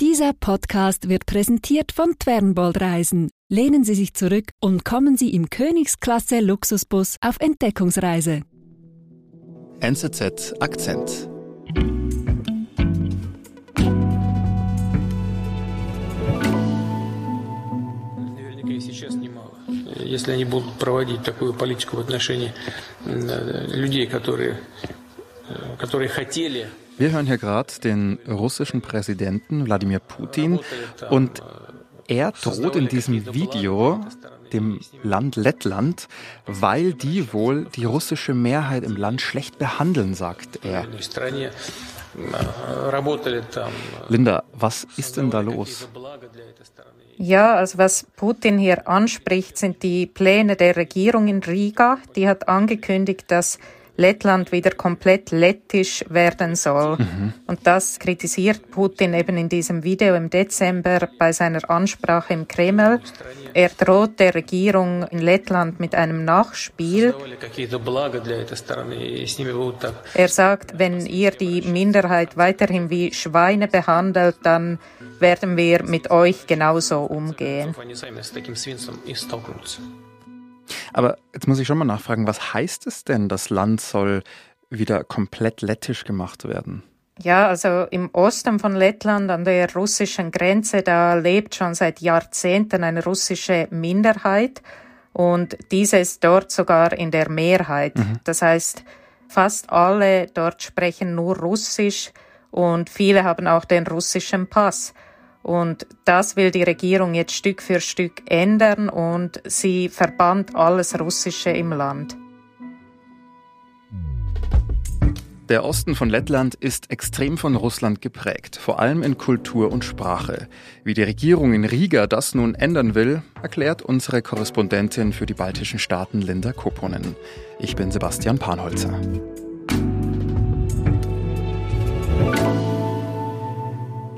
Dieser Podcast wird präsentiert von Twernbold Reisen. Lehnen Sie sich zurück und kommen Sie im Königsklasse Luxusbus auf Entdeckungsreise. NZZ Akzent. Наверняка и сейчас немало. Если они будут проводить такую политику в отношении э, людей, которые, э, которые хотели wir hören hier gerade den russischen Präsidenten Wladimir Putin und er droht in diesem Video dem Land Lettland, weil die wohl die russische Mehrheit im Land schlecht behandeln, sagt er. Linda, was ist denn da los? Ja, also was Putin hier anspricht, sind die Pläne der Regierung in Riga. Die hat angekündigt, dass Lettland wieder komplett lettisch werden soll. Mhm. Und das kritisiert Putin eben in diesem Video im Dezember bei seiner Ansprache im Kreml. Er droht der Regierung in Lettland mit einem Nachspiel. Er sagt, wenn ihr die Minderheit weiterhin wie Schweine behandelt, dann werden wir mit euch genauso umgehen. Aber jetzt muss ich schon mal nachfragen, was heißt es denn, das Land soll wieder komplett lettisch gemacht werden? Ja, also im Osten von Lettland an der russischen Grenze, da lebt schon seit Jahrzehnten eine russische Minderheit und diese ist dort sogar in der Mehrheit. Mhm. Das heißt, fast alle dort sprechen nur Russisch und viele haben auch den russischen Pass. Und das will die Regierung jetzt Stück für Stück ändern und sie verbannt alles Russische im Land. Der Osten von Lettland ist extrem von Russland geprägt, vor allem in Kultur und Sprache. Wie die Regierung in Riga das nun ändern will, erklärt unsere Korrespondentin für die baltischen Staaten Linda Koponen. Ich bin Sebastian Panholzer.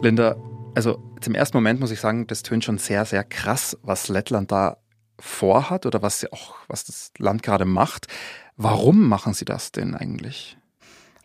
Linda, also zum ersten Moment muss ich sagen, das tönt schon sehr, sehr krass, was Lettland da vorhat oder was, auch, was das Land gerade macht. Warum machen sie das denn eigentlich?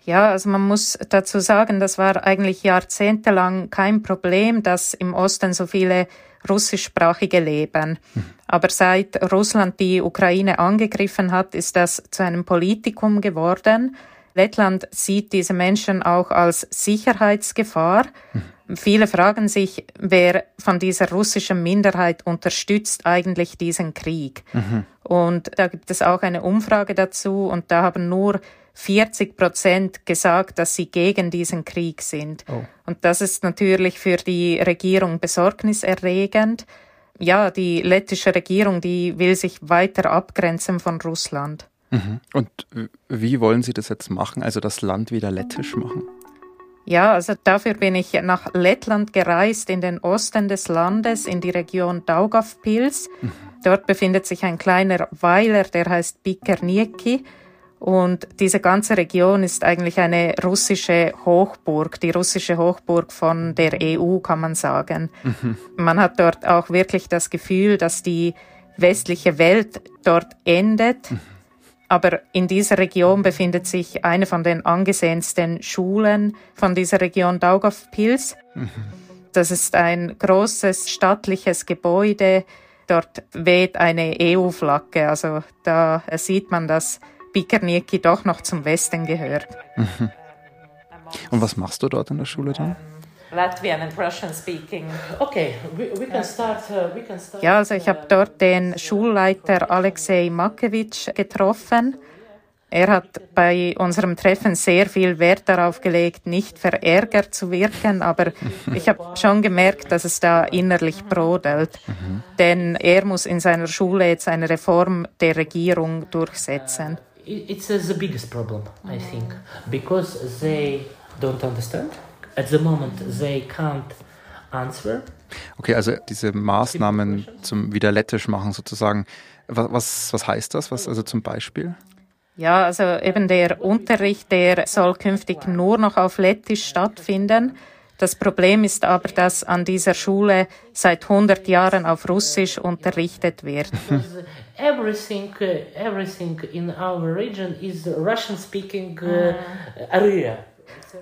Ja, also man muss dazu sagen, das war eigentlich jahrzehntelang kein Problem, dass im Osten so viele russischsprachige leben. Hm. Aber seit Russland die Ukraine angegriffen hat, ist das zu einem Politikum geworden. Lettland sieht diese Menschen auch als Sicherheitsgefahr. Hm. Viele fragen sich, wer von dieser russischen Minderheit unterstützt eigentlich diesen Krieg. Mhm. Und da gibt es auch eine Umfrage dazu und da haben nur 40 Prozent gesagt, dass sie gegen diesen Krieg sind. Oh. Und das ist natürlich für die Regierung besorgniserregend. Ja, die lettische Regierung, die will sich weiter abgrenzen von Russland. Mhm. Und wie wollen Sie das jetzt machen? Also das Land wieder lettisch machen? Ja, also dafür bin ich nach Lettland gereist, in den Osten des Landes, in die Region Daugavpils. Mhm. Dort befindet sich ein kleiner Weiler, der heißt Pikernieki. Und diese ganze Region ist eigentlich eine russische Hochburg, die russische Hochburg von der EU, kann man sagen. Mhm. Man hat dort auch wirklich das Gefühl, dass die westliche Welt dort endet. Mhm. Aber in dieser Region befindet sich eine von den angesehensten Schulen von dieser Region Daugavpils. Mhm. Das ist ein großes stattliches Gebäude. Dort weht eine EU-Flagge. Also da sieht man, dass Pikernieki doch noch zum Westen gehört. Mhm. Und was machst du dort in der Schule dann? Latvian and Russian speaking. Okay, we, we can start. Uh, we can start ja, also ich habe dort den Schulleiter Alexei Makewitsch getroffen. Er hat bei unserem Treffen sehr viel Wert darauf gelegt, nicht verärgert zu wirken, aber ich habe schon gemerkt, dass es da innerlich brodelt. Mhm. Denn er muss in seiner Schule jetzt eine Reform der Regierung durchsetzen. It's the biggest problem, I think, because they don't understand at the moment they can't answer. Okay, also diese Maßnahmen zum Wiederlettisch machen sozusagen. Was, was, was heißt das? Was also zum Beispiel? Ja, also eben der Unterricht, der soll künftig nur noch auf Lettisch stattfinden. Das Problem ist aber, dass an dieser Schule seit 100 Jahren auf Russisch unterrichtet wird. everything, uh, everything in our region is Russian-speaking uh, area.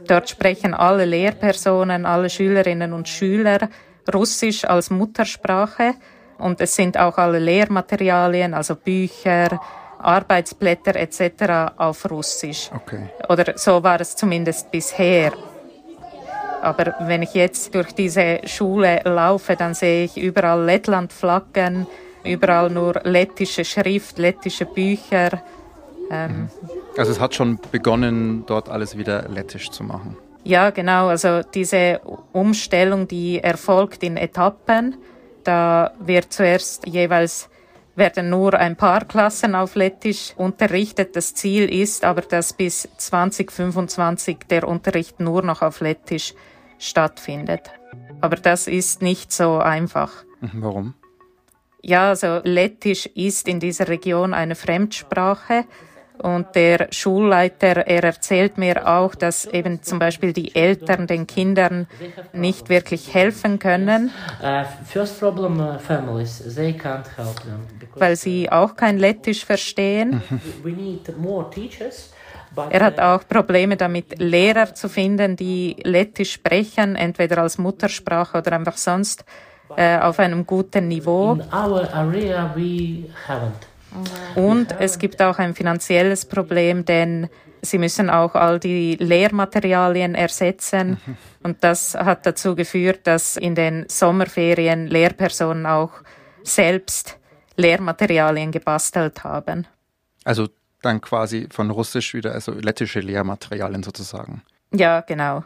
Dort sprechen alle Lehrpersonen, alle Schülerinnen und Schüler Russisch als Muttersprache und es sind auch alle Lehrmaterialien, also Bücher, Arbeitsblätter etc. auf Russisch. Okay. Oder so war es zumindest bisher. Aber wenn ich jetzt durch diese Schule laufe, dann sehe ich überall Lettland-Flaggen, überall nur lettische Schrift, lettische Bücher. Ähm, also es hat schon begonnen, dort alles wieder lettisch zu machen. Ja, genau. Also diese Umstellung, die erfolgt in Etappen. Da wird zuerst jeweils werden nur ein paar Klassen auf Lettisch unterrichtet. Das Ziel ist aber, dass bis 2025 der Unterricht nur noch auf Lettisch stattfindet. Aber das ist nicht so einfach. Mhm, warum? Ja, also Lettisch ist in dieser Region eine Fremdsprache. Und der Schulleiter, er erzählt mir auch, dass eben zum Beispiel die Eltern den Kindern nicht wirklich helfen können. Uh, problem, uh. Weil sie auch kein Lettisch verstehen. Er hat auch Probleme damit, Lehrer zu finden, die Lettisch sprechen, entweder als Muttersprache oder einfach sonst äh, auf einem guten Niveau. In our area we haven't. Und es gibt auch ein finanzielles Problem, denn sie müssen auch all die Lehrmaterialien ersetzen. Und das hat dazu geführt, dass in den Sommerferien Lehrpersonen auch selbst Lehrmaterialien gebastelt haben. Also dann quasi von Russisch wieder, also lettische Lehrmaterialien sozusagen. Ja, genau.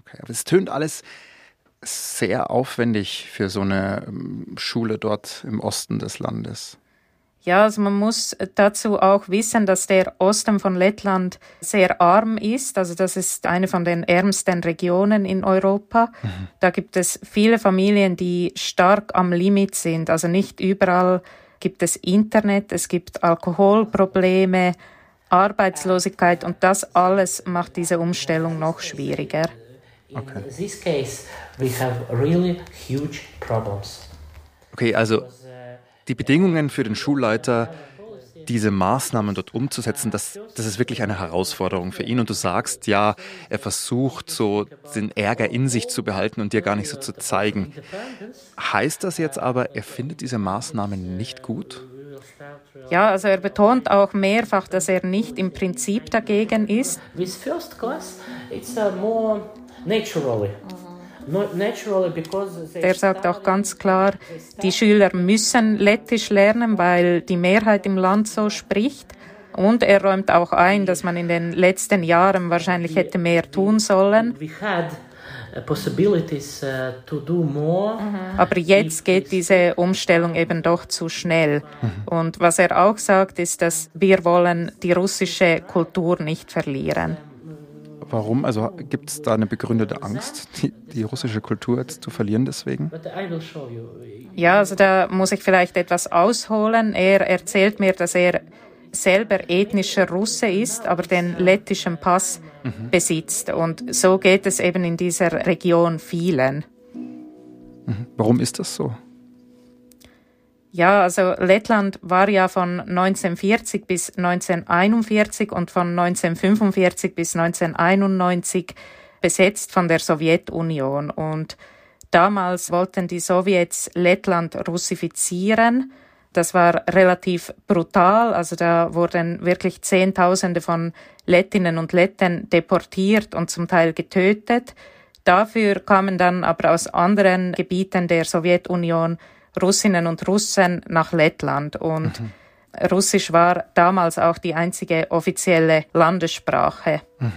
Okay, aber es tönt alles sehr aufwendig für so eine ähm, Schule dort im Osten des Landes. Ja, also man muss dazu auch wissen, dass der Osten von Lettland sehr arm ist. Also das ist eine von den ärmsten Regionen in Europa. Mhm. Da gibt es viele Familien, die stark am Limit sind. Also nicht überall gibt es Internet, es gibt Alkoholprobleme, Arbeitslosigkeit und das alles macht diese Umstellung noch schwieriger. Okay. In this case, we have really huge problems. Okay, also die Bedingungen für den Schulleiter, diese Maßnahmen dort umzusetzen, das, das ist wirklich eine Herausforderung für ihn. Und du sagst, ja, er versucht so den Ärger in sich zu behalten und dir gar nicht so zu zeigen. Heißt das jetzt aber, er findet diese Maßnahmen nicht gut? Ja, also er betont auch mehrfach, dass er nicht im Prinzip dagegen ist. With first class, it's more naturally. Der sagt auch ganz klar, die Schüler müssen Lettisch lernen, weil die Mehrheit im Land so spricht. Und er räumt auch ein, dass man in den letzten Jahren wahrscheinlich hätte mehr tun sollen. Uh, uh, Aber jetzt geht diese Umstellung eben doch zu schnell. Und was er auch sagt, ist, dass wir wollen die russische Kultur nicht verlieren. Warum? Also gibt es da eine begründete Angst, die, die, russische Kultur jetzt zu verlieren deswegen? Ja, also da muss ich vielleicht etwas ausholen. Er erzählt mir, dass er selber ethnischer Russe ist, aber den lettischen Pass mhm. besitzt. Und so geht es eben in dieser Region vielen. Mhm. Warum ist das so? Ja, also Lettland war ja von 1940 bis 1941 und von 1945 bis 1991 besetzt von der Sowjetunion. Und damals wollten die Sowjets Lettland russifizieren. Das war relativ brutal. Also da wurden wirklich Zehntausende von Lettinnen und Letten deportiert und zum Teil getötet. Dafür kamen dann aber aus anderen Gebieten der Sowjetunion Russinnen und Russen nach Lettland und mhm. Russisch war damals auch die einzige offizielle Landessprache. Mhm.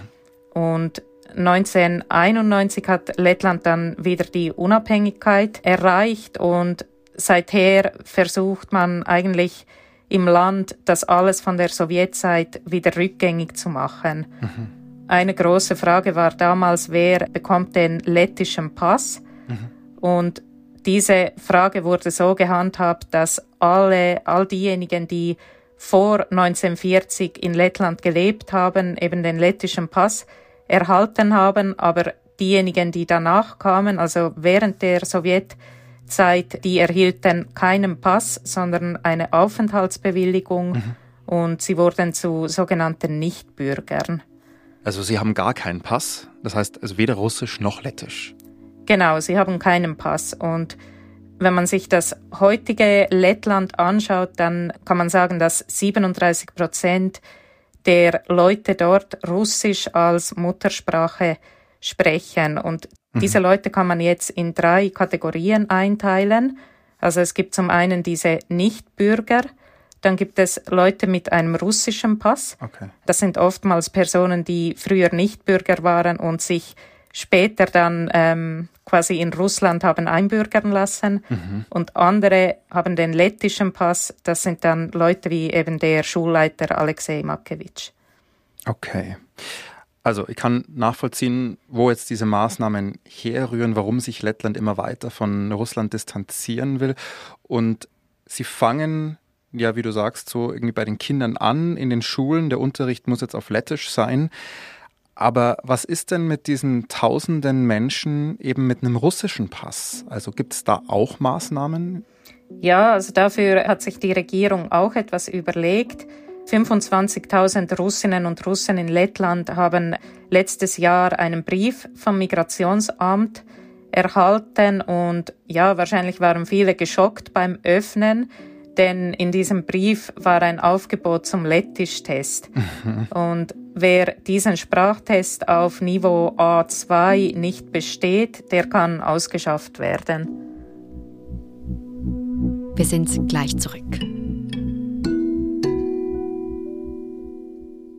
Und 1991 hat Lettland dann wieder die Unabhängigkeit erreicht und seither versucht man eigentlich im Land das alles von der Sowjetzeit wieder rückgängig zu machen. Mhm. Eine große Frage war damals, wer bekommt den lettischen Pass? Mhm. Und diese Frage wurde so gehandhabt, dass alle, all diejenigen, die vor 1940 in Lettland gelebt haben, eben den lettischen Pass erhalten haben, aber diejenigen, die danach kamen, also während der Sowjetzeit, die erhielten keinen Pass, sondern eine Aufenthaltsbewilligung mhm. und sie wurden zu sogenannten Nichtbürgern. Also Sie haben gar keinen Pass, das heißt also weder Russisch noch Lettisch. Genau, sie haben keinen Pass und wenn man sich das heutige Lettland anschaut, dann kann man sagen, dass 37 Prozent der Leute dort Russisch als Muttersprache sprechen. Und mhm. diese Leute kann man jetzt in drei Kategorien einteilen. Also es gibt zum einen diese Nichtbürger, dann gibt es Leute mit einem russischen Pass. Okay. Das sind oftmals Personen, die früher Nichtbürger waren und sich später dann ähm, quasi in Russland haben einbürgern lassen mhm. und andere haben den lettischen Pass. Das sind dann Leute wie eben der Schulleiter Alexei Makewitsch. Okay. Also ich kann nachvollziehen, wo jetzt diese Maßnahmen herrühren, warum sich Lettland immer weiter von Russland distanzieren will. Und sie fangen, ja, wie du sagst, so irgendwie bei den Kindern an, in den Schulen. Der Unterricht muss jetzt auf Lettisch sein. Aber was ist denn mit diesen tausenden Menschen eben mit einem russischen Pass? Also gibt es da auch Maßnahmen? Ja, also dafür hat sich die Regierung auch etwas überlegt. 25.000 Russinnen und Russen in Lettland haben letztes Jahr einen Brief vom Migrationsamt erhalten und ja, wahrscheinlich waren viele geschockt beim Öffnen, denn in diesem Brief war ein Aufgebot zum Lettisch-Test. Mhm. Und wer diesen Sprachtest auf Niveau A2 nicht besteht, der kann ausgeschafft werden. Wir sind gleich zurück.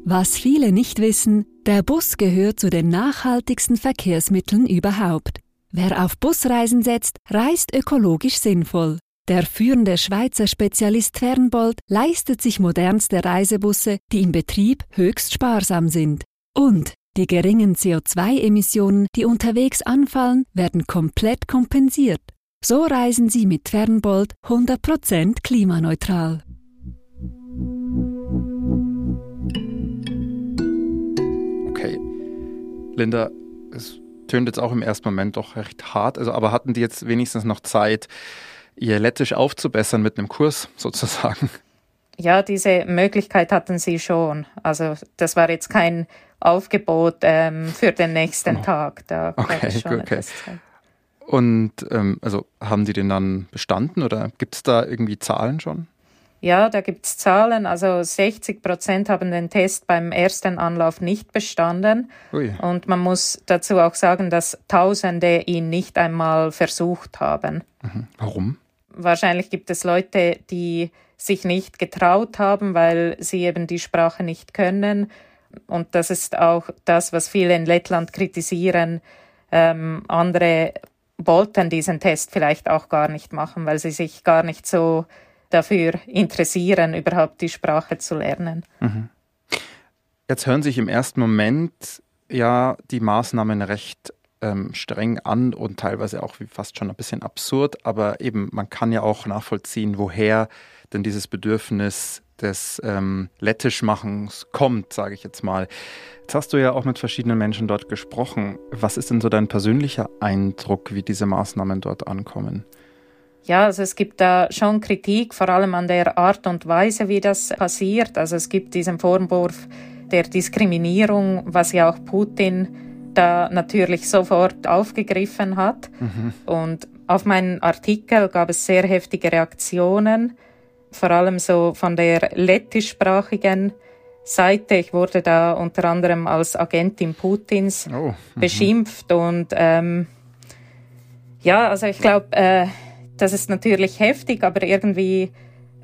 Was viele nicht wissen, der Bus gehört zu den nachhaltigsten Verkehrsmitteln überhaupt. Wer auf Busreisen setzt, reist ökologisch sinnvoll. Der führende Schweizer Spezialist Fernbold leistet sich modernste Reisebusse, die im Betrieb höchst sparsam sind. Und die geringen CO2-Emissionen, die unterwegs anfallen, werden komplett kompensiert. So reisen Sie mit Fernbold 100% klimaneutral. Okay. Linda, es tönt jetzt auch im ersten Moment doch recht hart, also aber hatten die jetzt wenigstens noch Zeit, ihr Lettisch aufzubessern mit einem Kurs sozusagen? Ja, diese Möglichkeit hatten sie schon. Also das war jetzt kein Aufgebot ähm, für den nächsten oh. Tag. Da okay, schon okay. Und ähm, also haben die den dann bestanden oder gibt es da irgendwie Zahlen schon? Ja, da gibt es Zahlen. Also 60 Prozent haben den Test beim ersten Anlauf nicht bestanden. Ui. Und man muss dazu auch sagen, dass Tausende ihn nicht einmal versucht haben. Mhm. Warum? Wahrscheinlich gibt es Leute, die sich nicht getraut haben, weil sie eben die Sprache nicht können. Und das ist auch das, was viele in Lettland kritisieren. Ähm, andere wollten diesen Test vielleicht auch gar nicht machen, weil sie sich gar nicht so dafür interessieren, überhaupt die Sprache zu lernen. Mhm. Jetzt hören sich im ersten Moment ja die Maßnahmen recht ähm, streng an und teilweise auch fast schon ein bisschen absurd, aber eben man kann ja auch nachvollziehen, woher denn dieses Bedürfnis des ähm, Lettischmachens kommt, sage ich jetzt mal. Jetzt hast du ja auch mit verschiedenen Menschen dort gesprochen. Was ist denn so dein persönlicher Eindruck, wie diese Maßnahmen dort ankommen? Ja, also es gibt da schon Kritik, vor allem an der Art und Weise, wie das passiert. Also es gibt diesen Vorwurf der Diskriminierung, was ja auch Putin da natürlich sofort aufgegriffen hat. Mhm. Und auf meinen Artikel gab es sehr heftige Reaktionen, vor allem so von der lettischsprachigen Seite. Ich wurde da unter anderem als Agentin Putins oh, mhm. beschimpft und ähm, ja, also ich glaube, äh, das ist natürlich heftig, aber irgendwie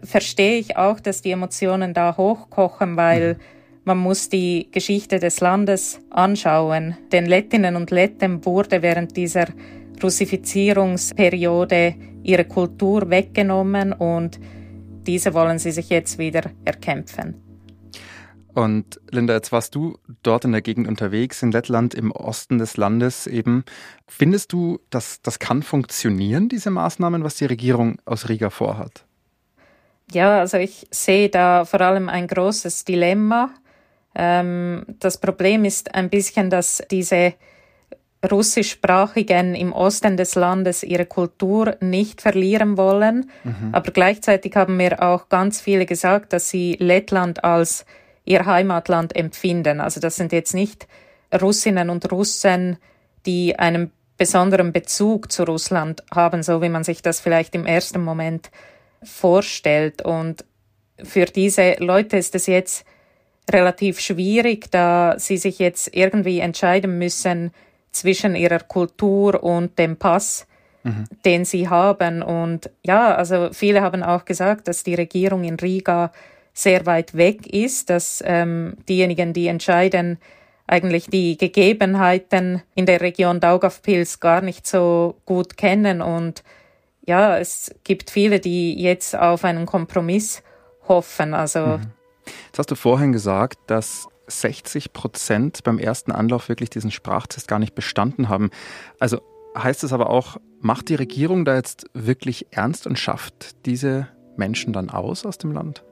verstehe ich auch, dass die Emotionen da hochkochen, weil mhm man muss die Geschichte des Landes anschauen. Den Lettinnen und Letten wurde während dieser Russifizierungsperiode ihre Kultur weggenommen und diese wollen sie sich jetzt wieder erkämpfen. Und Linda, jetzt warst du dort in der Gegend unterwegs, in Lettland, im Osten des Landes eben. Findest du, dass das kann funktionieren, diese Maßnahmen, was die Regierung aus Riga vorhat? Ja, also ich sehe da vor allem ein großes Dilemma. Ähm, das Problem ist ein bisschen, dass diese Russischsprachigen im Osten des Landes ihre Kultur nicht verlieren wollen. Mhm. Aber gleichzeitig haben mir auch ganz viele gesagt, dass sie Lettland als ihr Heimatland empfinden. Also das sind jetzt nicht Russinnen und Russen, die einen besonderen Bezug zu Russland haben, so wie man sich das vielleicht im ersten Moment vorstellt. Und für diese Leute ist es jetzt relativ schwierig, da sie sich jetzt irgendwie entscheiden müssen zwischen ihrer Kultur und dem Pass, mhm. den sie haben. Und ja, also viele haben auch gesagt, dass die Regierung in Riga sehr weit weg ist, dass ähm, diejenigen, die entscheiden, eigentlich die Gegebenheiten in der Region Daugavpils gar nicht so gut kennen. Und ja, es gibt viele, die jetzt auf einen Kompromiss hoffen. Also mhm. Jetzt hast du vorhin gesagt, dass 60 Prozent beim ersten Anlauf wirklich diesen Sprachtest gar nicht bestanden haben. Also heißt es aber auch, macht die Regierung da jetzt wirklich ernst und schafft diese Menschen dann aus aus dem Land?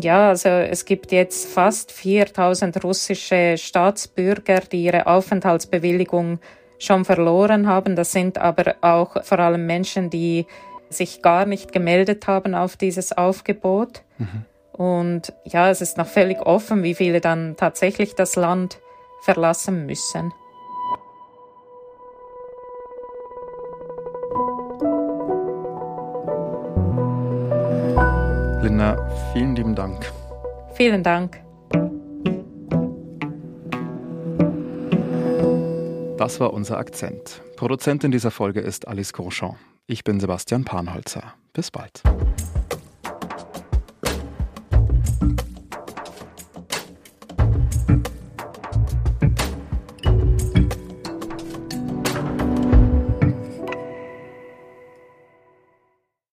Ja, also es gibt jetzt fast 4000 russische Staatsbürger, die ihre Aufenthaltsbewilligung schon verloren haben. Das sind aber auch vor allem Menschen, die sich gar nicht gemeldet haben auf dieses Aufgebot. Mhm. Und ja, es ist noch völlig offen, wie viele dann tatsächlich das Land verlassen müssen. Linda, vielen lieben Dank. Vielen Dank. Das war unser Akzent. Produzentin dieser Folge ist Alice Grosjean. Ich bin Sebastian Panholzer. Bis bald.